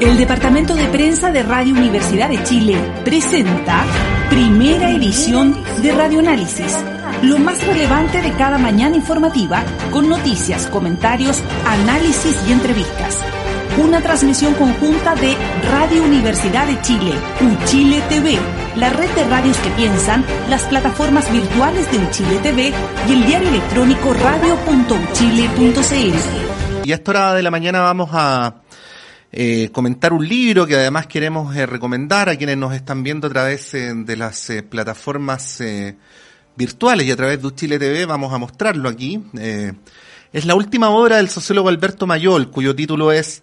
El Departamento de Prensa de Radio Universidad de Chile presenta primera edición de Radioanálisis, lo más relevante de cada mañana informativa con noticias, comentarios, análisis y entrevistas. Una transmisión conjunta de Radio Universidad de Chile, Uchile TV, la red de radios que piensan, las plataformas virtuales de Uchile TV y el diario electrónico radio.uchile.cl. Y a esta hora de la mañana vamos a eh, comentar un libro que además queremos eh, recomendar a quienes nos están viendo a través eh, de las plataformas virtuales y a través de Uchile TV. Vamos a mostrarlo aquí. Es la última obra del sociólogo Alberto Mayol, cuyo título es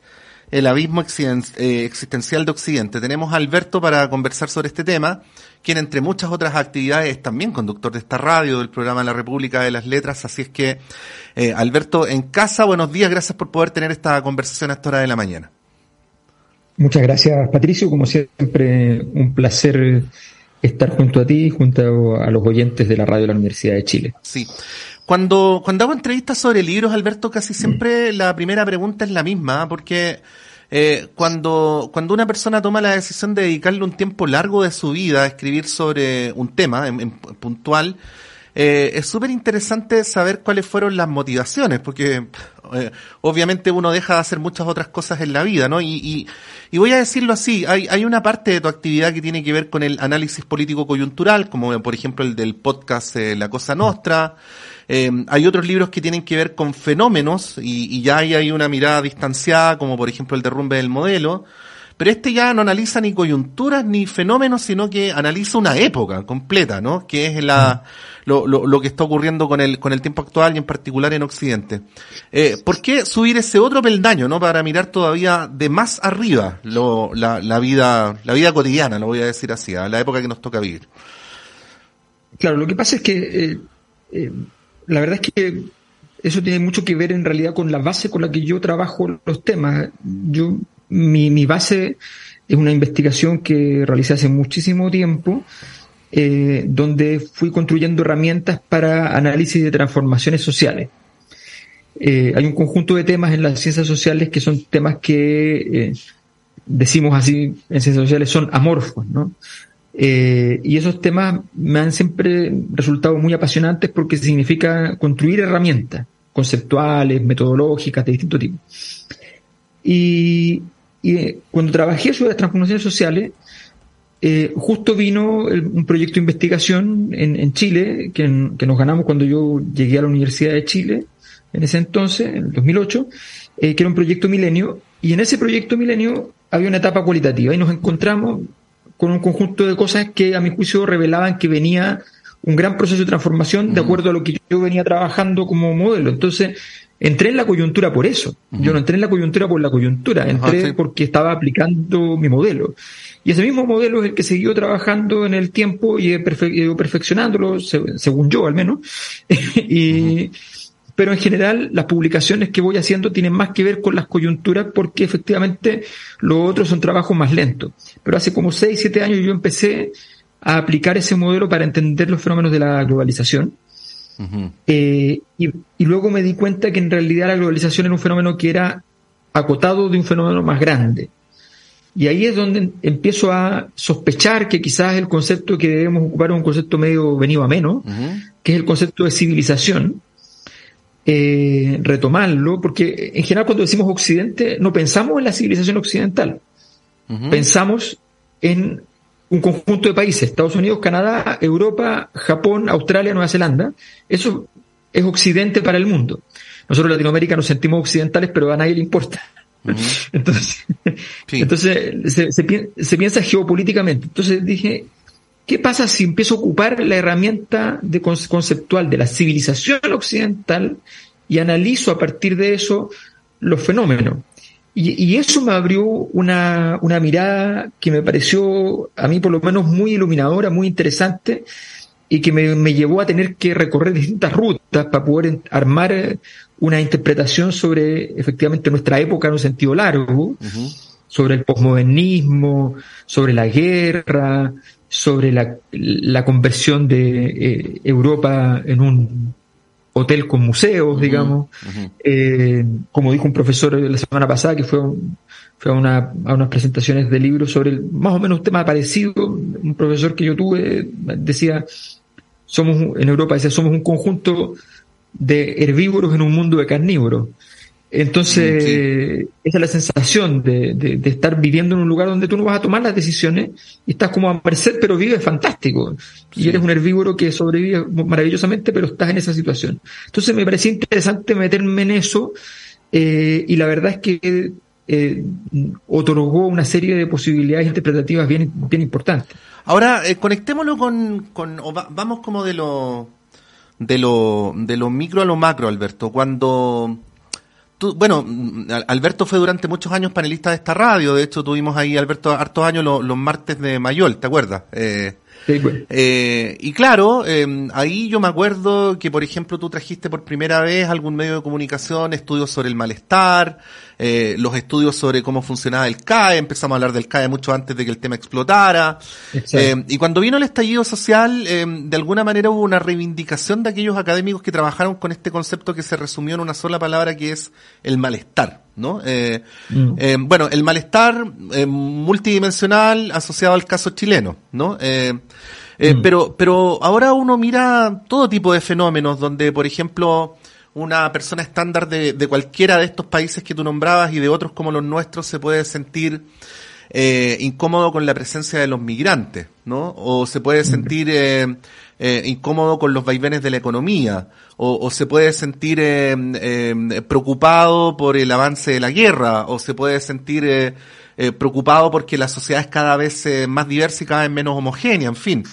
El abismo eh, existencial de Occidente. Tenemos a Alberto para conversar sobre este tema, quien entre muchas otras actividades es también conductor de esta radio, del programa La República de las Letras. Así es que, eh, Alberto, en casa, buenos días, gracias por poder tener esta conversación a esta hora de la mañana. Muchas gracias, Patricio. Como siempre, un placer estar junto a ti y junto a los oyentes de la radio de la Universidad de Chile. Sí. Cuando, cuando hago entrevistas sobre libros, Alberto, casi siempre la primera pregunta es la misma, ¿ah? porque eh, cuando, cuando una persona toma la decisión de dedicarle un tiempo largo de su vida a escribir sobre un tema en, en puntual, eh, es súper interesante saber cuáles fueron las motivaciones, porque eh, obviamente uno deja de hacer muchas otras cosas en la vida, ¿no? Y, y, voy a decirlo así, hay, hay una parte de tu actividad que tiene que ver con el análisis político coyuntural, como por ejemplo el del podcast eh, La Cosa Nostra, hay otros libros que tienen que ver con fenómenos y, y ya hay una mirada distanciada, como por ejemplo el derrumbe del modelo. Pero este ya no analiza ni coyunturas ni fenómenos, sino que analiza una época completa, ¿no? Que es la, lo, lo, lo que está ocurriendo con el, con el tiempo actual y en particular en Occidente. Eh, ¿Por qué subir ese otro peldaño, ¿no? Para mirar todavía de más arriba lo, la, la vida, la vida cotidiana, lo voy a decir así, a la época que nos toca vivir. Claro, lo que pasa es que eh, eh, la verdad es que eso tiene mucho que ver en realidad con la base con la que yo trabajo los temas. Yo, mi, base es una investigación que realicé hace muchísimo tiempo, eh, donde fui construyendo herramientas para análisis de transformaciones sociales. Eh, hay un conjunto de temas en las ciencias sociales que son temas que, eh, decimos así, en ciencias sociales son amorfos, ¿no? Y esos temas me han siempre resultado muy apasionantes porque significa construir herramientas conceptuales, metodológicas de distinto tipo. Y, y eh, cuando trabajé sobre las transformaciones sociales, eh, justo vino el- un proyecto de investigación en, en Chile que, en- que nos ganamos cuando yo llegué a la Universidad de Chile, en ese entonces, en el 2008, eh, que era un proyecto milenio, y en ese proyecto milenio había una etapa cualitativa y nos encontramos con un conjunto de cosas que a mi juicio revelaban que venía un gran proceso de transformación de acuerdo a lo que yo venía trabajando como modelo. Entonces, entré en la coyuntura por eso. Yo no entré en la coyuntura por la coyuntura, entré sí. porque estaba aplicando mi modelo. Y ese mismo modelo es el que siguió trabajando en el tiempo y he perfe- he ido perfeccionándolo, se- según yo al menos. y, pero en general las publicaciones que voy haciendo tienen más que ver con las coyunturas porque efectivamente los otros son trabajos más lentos. Pero hace como 6, 7 años yo empecé a aplicar ese modelo para entender los fenómenos de la globalización. Eh, y, y luego me di cuenta que en realidad la globalización era un fenómeno que era acotado de un fenómeno más grande. Y ahí es donde empiezo a sospechar que quizás el concepto que debemos ocupar es un concepto medio venido a menos, que es el concepto de civilización, eh, retomarlo, porque en general cuando decimos occidente no pensamos en la civilización occidental, pensamos en un conjunto de países, Estados Unidos, Canadá, Europa, Japón, Australia, Nueva Zelanda, eso es occidente para el mundo. Nosotros en Latinoamérica nos sentimos occidentales, pero a nadie le importa. Entonces, Sí. entonces se, se pi- se piensa geopolíticamente. Entonces dije, ¿qué pasa si empiezo a ocupar la herramienta de con- conceptual de la civilización occidental y analizo a partir de eso los fenómenos. Y, eso me abrió una, una, mirada que me pareció, a mí por lo menos, muy iluminadora, muy interesante, y que me, me llevó a tener que recorrer distintas rutas para poder armar una interpretación sobre efectivamente nuestra época en un sentido largo, sobre el posmodernismo, sobre la guerra, sobre la, la conversión de eh, Europa en un hotel con museos, digamos. Eh, como dijo un profesor la semana pasada, que fue, fue a, una, a unas presentaciones de libros sobre el, más o menos un tema parecido, un profesor que yo tuve decía, somos en Europa, decía, somos un conjunto de herbívoros en un mundo de carnívoros. Entonces, esa es la sensación de, de, estar viviendo en un lugar donde tú no vas a tomar las decisiones y estás como a merced, pero vives fantástico. Y eres un herbívoro que sobrevive maravillosamente, pero estás en esa situación. Entonces, me parecía interesante meterme en eso eh, y la verdad es que eh, otorgó una serie de posibilidades interpretativas bien, bien importantes. Ahora, eh, conectémoslo con, con vamos como de lo, de lo, de lo micro a lo macro, Alberto. Cuando bueno, Alberto fue durante muchos años panelista de esta radio. De hecho, tuvimos ahí, Alberto, hartos años los, martes de Mayol, ¿te acuerdas? Eh, sí, pues. eh, y claro, eh, ahí yo me acuerdo que, por ejemplo, tú trajiste por primera vez algún medio de comunicación, estudios sobre el malestar, eh, los estudios sobre cómo funcionaba el CAE, empezamos a hablar del CAE mucho antes de que el tema explotara. Eh, y cuando vino el estallido social, eh, de alguna manera hubo una reivindicación de aquellos académicos que trabajaron con este concepto que se resumió en una sola palabra que es el malestar. ¿no? Mm. bueno, el malestar multidimensional asociado al caso chileno, ¿no? Mm. pero, pero ahora uno mira todo tipo de fenómenos donde, por ejemplo, una persona estándar de, de, cualquiera de estos países que tú nombrabas y de otros como los nuestros se puede sentir eh, incómodo con la presencia de los migrantes, ¿no? O se puede sentir eh, eh, incómodo con los vaivenes de la economía, o, o se puede sentir eh, preocupado por el avance de la guerra, o se puede sentir preocupado porque la sociedad es cada vez más diversa y cada vez menos homogénea, en fin.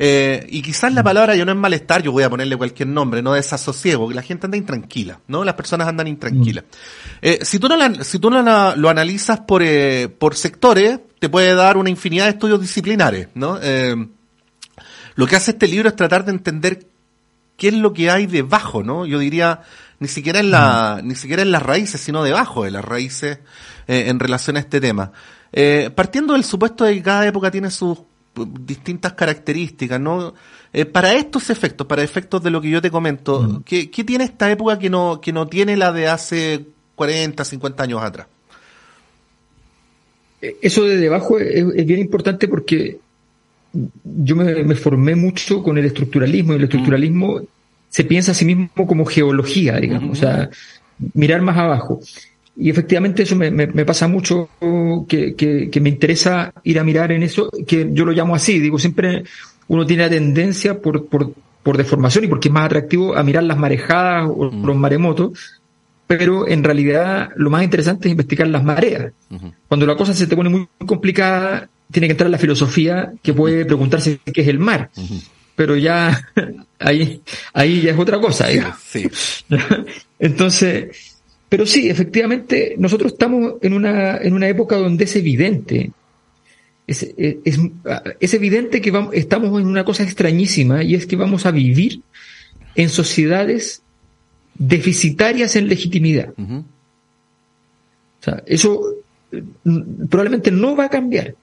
Eh, y quizás la palabra yo no es malestar, yo voy a ponerle cualquier nombre, no desasosiego, que la gente anda intranquila, ¿no? Las personas andan intranquilas. Eh, si tú no, la, si tú no lo analizas por, eh, por sectores, te puede dar una infinidad de estudios disciplinares, ¿no? Lo que hace este libro es tratar de entender qué es lo que hay debajo, ¿no? Yo diría, ni siquiera en la, ni siquiera en las raíces, sino debajo de las raíces eh, en relación a este tema. Eh, partiendo del supuesto de que cada época tiene sus distintas características, ¿no? Eh, para estos efectos, para efectos de lo que yo te comento, mm. ¿qué, tiene esta época que no, que no tiene la de hace 40, 50 años atrás? Eh, eso de debajo es, bien importante porque yo me, formé mucho con el estructuralismo y el estructuralismo se piensa a sí mismo como geología, digamos, o sea, mirar más abajo. Y efectivamente eso me, me, pasa mucho que, que, me interesa ir a mirar en eso, que yo lo llamo así, digo, siempre uno tiene la tendencia por, por, por deformación y porque es más atractivo a mirar las marejadas o mm. los maremotos, pero en realidad lo más interesante es investigar las mareas. Cuando la cosa se te pone muy complicada, tiene que entrar la filosofía que puede preguntarse qué es el mar. Pero ya ahí, ahí ya es otra cosa. Sí. Entonces, pero sí, efectivamente, nosotros estamos en una, en una época donde es evidente, es, es, evidente que vamos, estamos en una cosa extrañísima y es que vamos a vivir en sociedades deficitarias en legitimidad. O sea, eso mm, probablemente no va a cambiar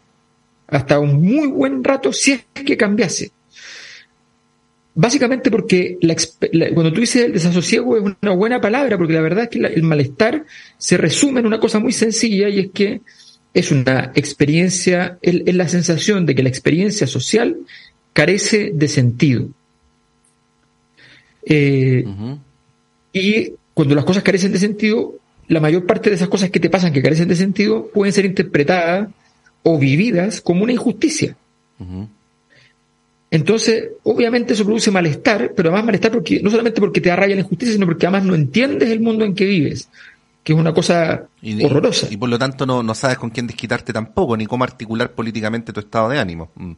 hasta un muy buen rato si es que cambiase. Básicamente porque cuando tú dices el desasosiego es una buena palabra, porque la verdad es que el malestar se resume en una cosa muy sencilla y es que es una experiencia, es, la sensación de que la experiencia social carece de sentido. Eh, y cuando las cosas carecen de sentido, la mayor parte de esas cosas que te pasan que carecen de sentido pueden ser interpretadas o vividas como una injusticia. Entonces, obviamente eso produce malestar, pero además malestar porque no solamente porque te arraya la injusticia, sino porque además no entiendes el mundo en que vives, que es una cosa horrorosa. Y, por lo tanto no, no, sabes con quién desquitarte tampoco, ni cómo articular políticamente tu estado de ánimo. Mm.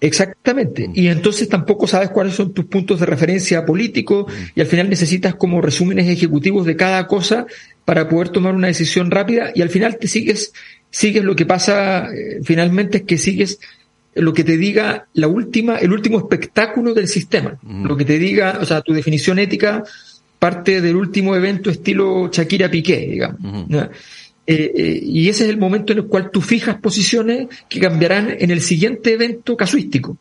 Exactamente. Y entonces tampoco sabes cuáles son tus puntos de referencia políticos y al final necesitas como resúmenes ejecutivos de cada cosa para poder tomar una decisión rápida y al final te sigues, sigues lo que pasa eh, finalmente es que sigues lo que te diga la última, el último espectáculo del sistema. Lo que te diga, o sea, tu definición ética parte del último evento estilo Shakira Piqué, digamos. Eh, eh, y ese es el momento en el cual tú fijas posiciones que cambiarán en el siguiente evento casuístico.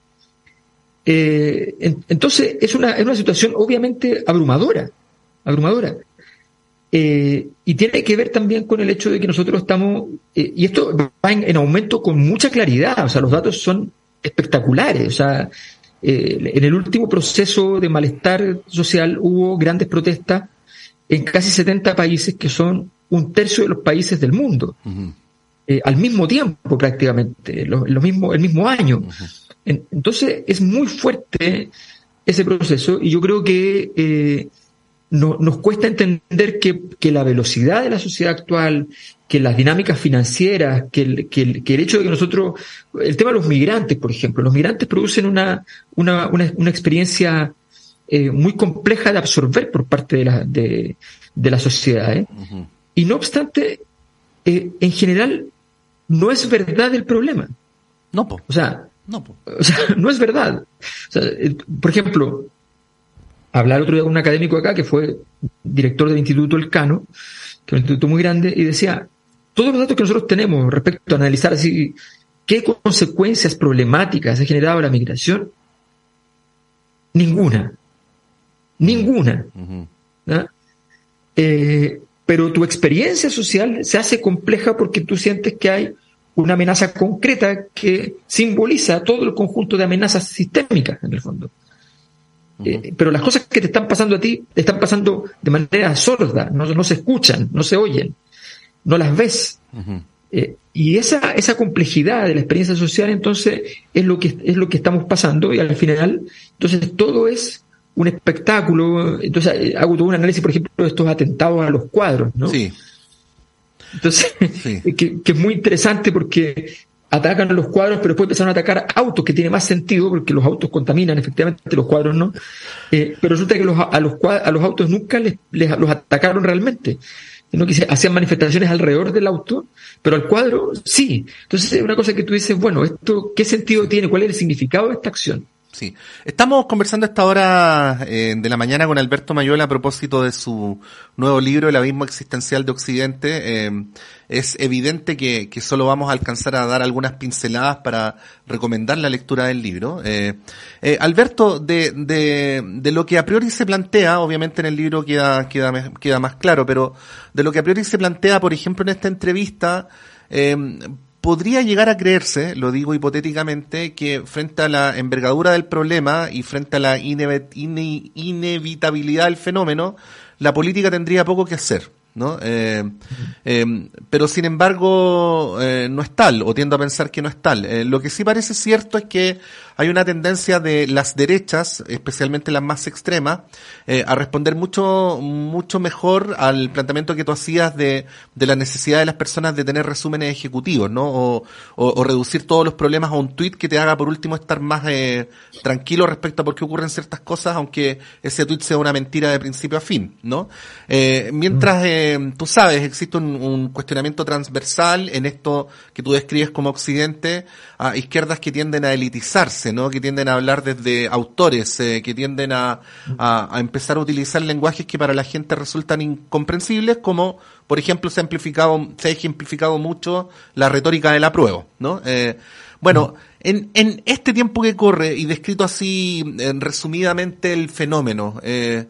Eh, entonces es una, es una situación obviamente abrumadora, abrumadora. Y tiene que ver también con el hecho de que nosotros estamos, y esto va en, aumento con mucha claridad, o sea, los datos son espectaculares, o sea, en el último proceso de malestar social hubo grandes protestas en casi 70 países que son un tercio de los países del mundo, eh, al mismo tiempo prácticamente, lo, mismo, el mismo año. entonces es muy fuerte ese proceso y yo creo que eh, no, nos cuesta entender que, que, la velocidad de la sociedad actual, que las dinámicas financieras, que el, que, el, que el hecho de que nosotros, el tema de los migrantes, por ejemplo, los migrantes producen una, una, una, experiencia eh, muy compleja de absorber por parte de la, de, de la sociedad. ¿eh? Y no obstante, eh, en general, no es verdad el problema. No, po. O sea, no, O sea, no es verdad. Por ejemplo, hablar otro día con un académico acá que fue director del Instituto Elcano, que es un instituto muy grande, y decía, todos los datos que nosotros tenemos respecto a analizar así qué consecuencias problemáticas ha generado la migración, ninguna. Ninguna. eh, pero tu experiencia social se hace compleja porque tú sientes que hay una amenaza concreta que simboliza todo el conjunto de amenazas sistémicas, en el fondo. Eh, pero las cosas que te están pasando a ti te están pasando de manera sorda, no, se escuchan, no se oyen, no las ves. Eh, y esa, esa complejidad de la experiencia social, entonces, es lo que es lo que estamos pasando, y al final, entonces todo es un espectáculo. Entonces eh, hago todo un análisis, por ejemplo, de estos atentados a los cuadros, ¿no? Sí. Entonces, Que, es muy interesante porque atacan a los cuadros, pero después empezaron a atacar autos, que tiene más sentido porque los autos contaminan, efectivamente, los cuadros no. Eh, pero resulta que a, los, autos nunca les, los atacaron realmente que hacían manifestaciones alrededor del auto, pero al cuadro sí. Entonces es una cosa que tú dices, bueno, esto, ¿qué sentido tiene? ¿Cuál es el significado de esta acción? Sí. Estamos conversando a esta hora eh, de la mañana con Alberto Mayola a propósito de su nuevo libro, El abismo existencial de Occidente. Eh, es evidente que, solo vamos a alcanzar a dar algunas pinceladas para recomendar la lectura del libro. Eh, eh Alberto, de, de, de, lo que a priori se plantea, obviamente en el libro queda, queda, queda más claro, pero de lo que a priori se plantea, por ejemplo, en esta entrevista, eh, podría llegar a creerse, lo digo hipotéticamente, que frente a la envergadura del problema y frente a la inevitabilidad del fenómeno, la política tendría poco que hacer. ¿no? Eh, eh, pero sin embargo, eh, no es tal, o tiendo a pensar que no es tal. lo que sí parece cierto es que hay una tendencia de las derechas, especialmente las más extremas, a responder mucho, mucho mejor al planteamiento que tú hacías de, de la necesidad de las personas de tener resúmenes ejecutivos, ¿no? O, o, reducir todos los problemas a un tweet que te haga por último estar más tranquilo respecto a por qué ocurren ciertas cosas, aunque ese tweet sea una mentira de principio a fin, ¿no? mientras mm. Eh, tú sabes, existe un, cuestionamiento transversal en esto que tú describes como Occidente, a izquierdas que tienden a elitizarse, ¿no? Que tienden a hablar desde autores, eh, que tienden a, a, empezar a utilizar lenguajes que para la gente resultan incomprensibles, como, por ejemplo, se ha amplificado, se ha ejemplificado mucho la retórica del apruebo, ¿no? Eh, bueno, en, en este tiempo que corre y descrito así resumidamente el fenómeno, eh,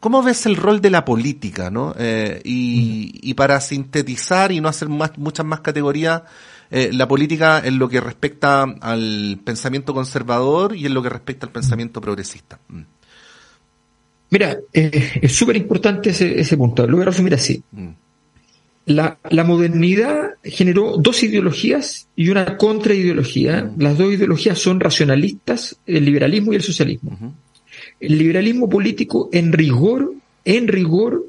¿Cómo ves el rol de la política, no? Eh, y, y, para sintetizar y no hacer más, muchas más categorías, eh, la política en lo que respecta al pensamiento conservador y en lo que respecta al pensamiento progresista. Mm. Mira, eh, es súper importante ese, ese, punto. Lo voy a resumir así. Mm. La, la, modernidad generó dos ideologías y una contraideología. Las dos ideologías son racionalistas, el liberalismo y el socialismo. El liberalismo político, en rigor, en rigor,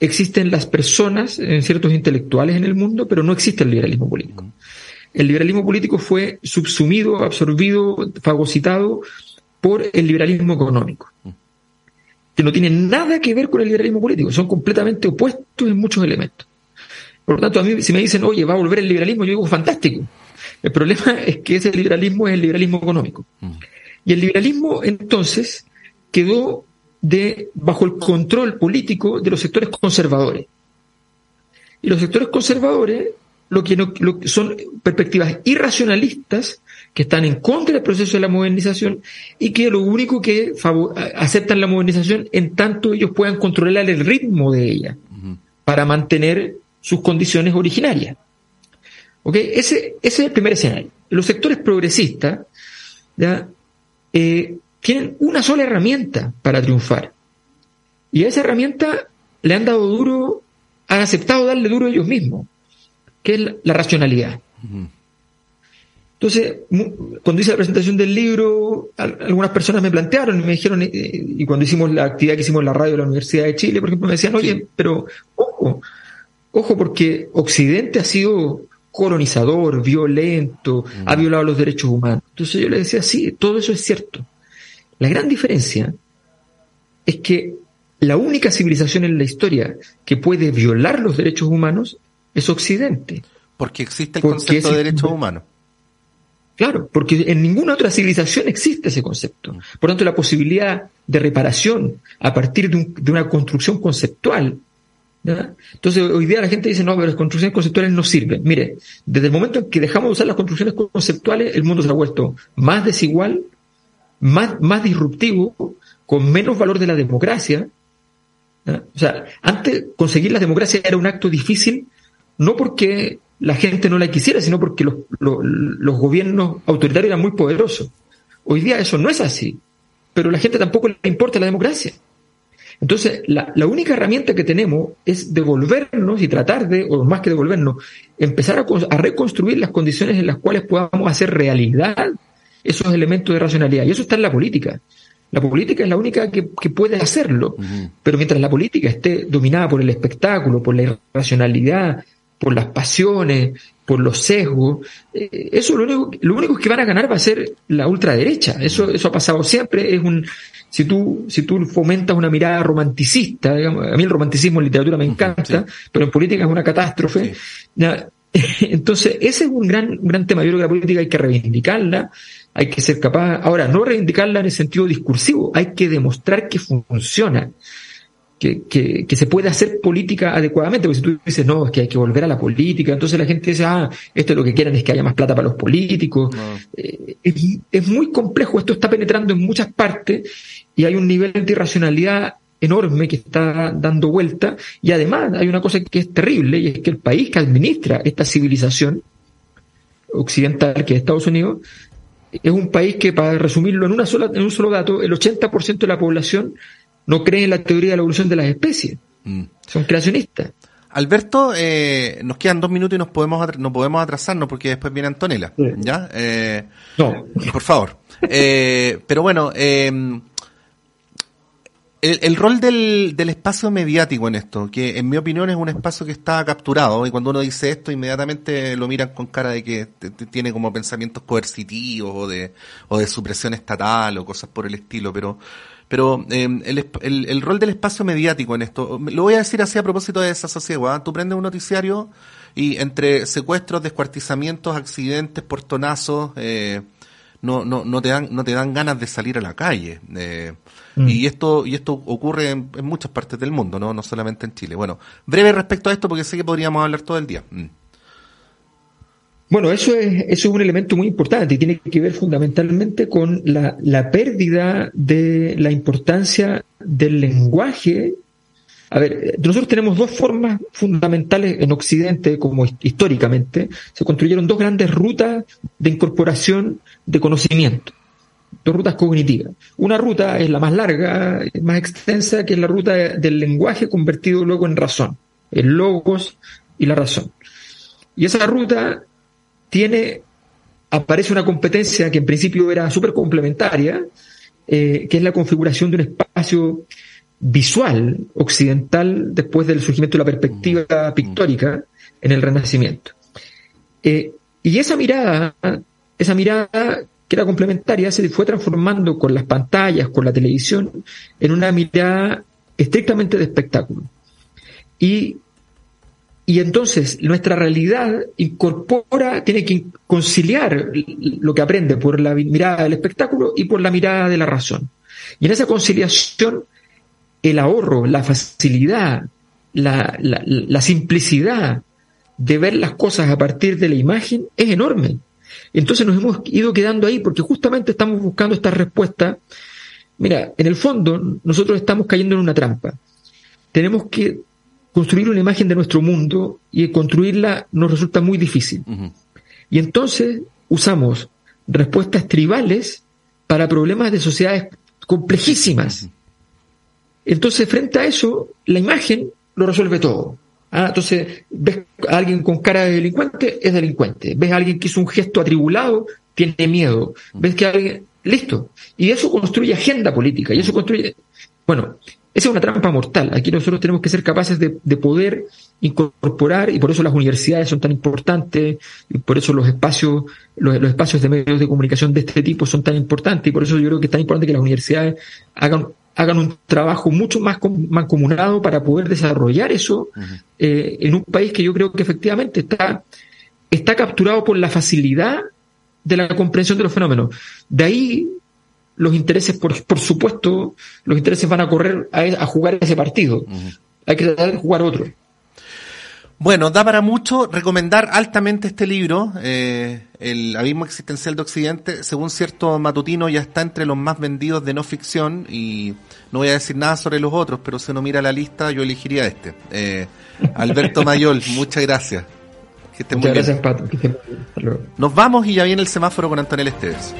existen las personas, en ciertos intelectuales en el mundo, pero no existe el liberalismo político. el liberalismo político fue subsumido, absorbido, fagocitado por el liberalismo económico, que no tiene nada que ver con el liberalismo político, son completamente opuestos en muchos elementos. Por lo tanto, a mí si me dicen, oye, va a volver el liberalismo, yo digo, fantástico. El problema es que ese liberalismo es el liberalismo económico. Y el liberalismo, entonces, quedó de, bajo el control político de los sectores conservadores. Y los sectores conservadores lo que, no, son perspectivas irracionalistas que están en contra del proceso de la modernización y que lo único que aceptan la modernización en tanto ellos puedan controlar el ritmo de ella para mantener sus condiciones originarias. Ese, ese es el primer escenario. Los sectores progresistas ¿ya? Eh, tienen una sola herramienta para triunfar. Y a esa herramienta le han dado duro, han aceptado darle duro ellos mismos, que es la, racionalidad. Entonces, cuando hice la presentación del libro, algunas personas me plantearon y me dijeron, eh, y cuando hicimos la actividad que hicimos en la radio de la Universidad de Chile, por ejemplo, me decían, oye, pero ojo, ojo, porque Occidente ha sido colonizador, violento, ha violado los derechos humanos. Entonces yo le decía, sí, todo eso es cierto. La gran diferencia es que la única civilización en la historia que puede violar los derechos humanos es Occidente. Porque existe el concepto de derechos humanos. Claro, porque en ninguna otra civilización existe ese concepto. Por tanto, la posibilidad de reparación a partir de, una construcción conceptual. Entonces, hoy día la gente dice, no, pero las construcciones conceptuales no sirven. Mire, desde el momento en que dejamos de usar las construcciones conceptuales, el mundo se ha vuelto más desigual, más, más disruptivo, con menos valor de la democracia. O sea, antes conseguir la democracia era un acto difícil, no porque la gente no la quisiera, sino porque los, los, gobiernos autoritarios eran muy poderosos. Hoy día eso no es así, pero a la gente tampoco le importa la democracia. Entonces, la, la, única herramienta que tenemos es devolvernos y tratar de, o más que devolvernos, empezar a, a, reconstruir las condiciones en las cuales podamos hacer realidad esos elementos de racionalidad. Y eso está en la política. La política es la única que, puede hacerlo. Pero mientras la política esté dominada por el espectáculo, por la irracionalidad, por las pasiones, por los sesgos, eh, eso lo único, lo único que van a ganar va a ser la ultraderecha. Eso, eso ha pasado siempre. Es un, si tú, si tú fomentas una mirada romanticista, digamos, a mí el romanticismo en literatura me encanta, pero en política es una catástrofe. Entonces, ese es un gran, un gran tema. Yo creo que la política hay que reivindicarla, hay que ser capaz, ahora, no reivindicarla en el sentido discursivo, hay que demostrar que funciona, que, que, que se puede hacer política adecuadamente, porque si tú dices, no, es que hay que volver a la política, entonces la gente dice, ah, esto es lo que quieren es que haya más plata para los políticos. Eh, es, es, muy complejo, esto está penetrando en muchas partes y hay un nivel de irracionalidad enorme que está dando vuelta. Y además hay una cosa que es terrible y es que el país que administra esta civilización occidental que es Estados Unidos es un país que, para resumirlo en, una sola, en un solo dato, el 80% de la población no cree en la teoría de la evolución de las especies. Mm. Son creacionistas. Alberto, eh, nos quedan dos minutos y nos podemos no podemos atrasarnos porque después viene Antonella. ¿Ya? Eh, no. Por favor. Eh, pero bueno, eh, el, rol del, del, espacio mediático en esto, que en mi opinión es un espacio que está capturado, y cuando uno dice esto, inmediatamente lo miran con cara de que tiene como pensamientos coercitivos o de, o de supresión estatal o cosas por el estilo, pero, pero em, el, el, el, rol del espacio mediático en esto, lo voy a decir así a propósito de esa sociedad, tú prendes un noticiario y entre secuestros, descuartizamientos, accidentes, portonazos, eh, no, no, no te dan, no te dan ganas de salir a la calle. Eh, mm. Y esto, y esto ocurre en, muchas partes del mundo, ¿no? no solamente en Chile. Bueno, breve respecto a esto porque sé que podríamos hablar todo el día. Mm. Bueno, eso es, eso es un elemento muy importante y tiene que ver fundamentalmente con la, la pérdida de la importancia del lenguaje a ver, nosotros tenemos dos formas fundamentales en Occidente, como históricamente, se construyeron dos grandes rutas de incorporación de conocimiento, dos rutas cognitivas. Una ruta es la más larga, más extensa, que es la ruta del lenguaje convertido luego en razón, el logos y la razón. Y esa ruta tiene, aparece una competencia que en principio era súper complementaria, eh, que es la configuración de un espacio visual occidental después del surgimiento de la perspectiva mm. pictórica en el Renacimiento. Eh, Y esa mirada, esa mirada que era complementaria, se fue transformando con las pantallas, con la televisión, en una mirada estrictamente de espectáculo. Y, y entonces nuestra realidad incorpora, tiene que conciliar lo que aprende por la mirada del espectáculo y por la mirada de la razón. Y en esa conciliación, el ahorro, la facilidad, la, la, la simplicidad de ver las cosas a partir de la imagen es enorme. Entonces nos hemos ido quedando ahí porque justamente estamos buscando esta respuesta. Mira, en el fondo nosotros estamos cayendo en una trampa. Tenemos que construir una imagen de nuestro mundo y construirla nos resulta muy difícil. Y entonces usamos respuestas tribales para problemas de sociedades complejísimas. Entonces, frente a eso, la imagen lo resuelve todo. Ah, entonces, ves a alguien con cara de delincuente, es delincuente. Ves a alguien que hizo un gesto atribulado, tiene miedo. Ves que alguien, listo. Y eso construye agenda política. Y eso construye, bueno, esa es una trampa mortal. Aquí nosotros tenemos que ser capaces de, poder incorporar, y por eso las universidades son tan importantes, y por eso los espacios, los, espacios de medios de comunicación de este tipo son tan importantes, y por eso yo creo que es tan importante que las universidades hagan hagan un trabajo mucho más mancomunado para poder desarrollar eso eh, en un país que yo creo que efectivamente está, está capturado por la facilidad de la comprensión de los fenómenos. De ahí los intereses, por, por supuesto, los intereses van a correr a, a jugar ese partido. Hay que tratar de jugar otro. Bueno, da para mucho recomendar altamente este libro, eh, El abismo existencial de Occidente. Según cierto matutino, ya está entre los más vendidos de no ficción y no voy a decir nada sobre los otros, pero si uno mira la lista, yo elegiría este. Eh, Alberto Mayol, muchas gracias. muchas gracias, Pato. Nos vamos y ya viene el semáforo con Antonio Esteves.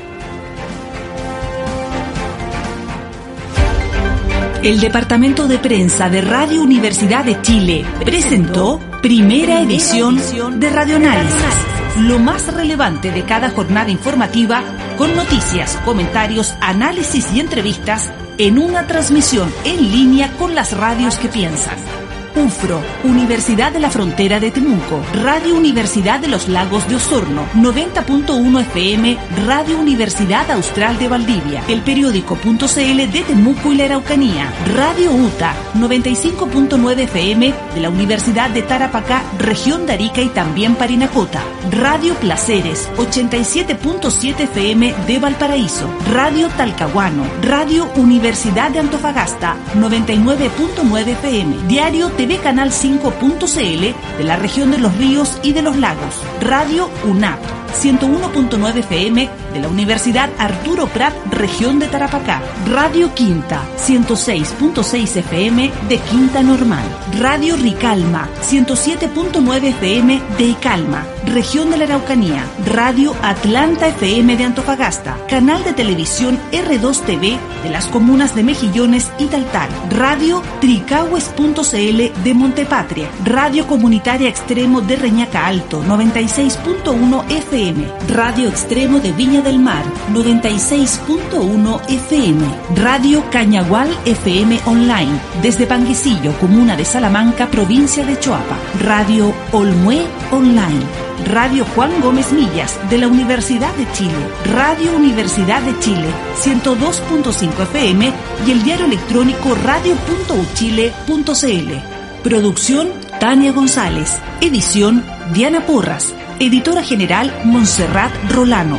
El Departamento de Prensa de Radio Universidad de Chile presentó primera edición de Radioanálisis, lo más relevante de cada jornada informativa con noticias, comentarios, análisis y entrevistas en una transmisión en línea con las radios que piensan. UFRO, Universidad de la Frontera de Temuco, Radio Universidad de los Lagos de Osorno, 90.1 FM, Radio Universidad Austral de Valdivia, el periódico.cl de Temuco y la Araucanía, Radio UTA, 95.9 FM de la Universidad de Tarapacá, región de Arica y también Parinacota, Radio Placeres, 87.7 FM de Valparaíso, Radio Talcahuano, Radio Universidad de Antofagasta, 99.9 FM, Diario de TV Canal 5.cl de la región de los ríos y de los lagos, Radio UNAP 101.9 FM de la Universidad Arturo Prat, región de Tarapacá, Radio Quinta 106.6 FM de Quinta Normal, Radio Ricalma 107.9 FM de Icalma, región de la Araucanía, Radio Atlanta FM de Antofagasta, canal de televisión R2 TV de las comunas de Mejillones y Taltal, Radio Tricahues.cl de Montepatria, Radio Comunitaria Extremo de Reñaca Alto 96.1 FM, Radio Extremo de Viña del Mar 96.1 FM, Radio Cañagual FM Online desde Panguisillo, comuna de Salamanca, provincia de Choapa, Radio Olmué Online. Radio Juan Gómez Millas de la Universidad de Chile, Radio Universidad de Chile 102.5 FM y el diario electrónico radio.uchile.cl. Producción Tania González. Edición Diana Porras. Editora general Montserrat Rolano.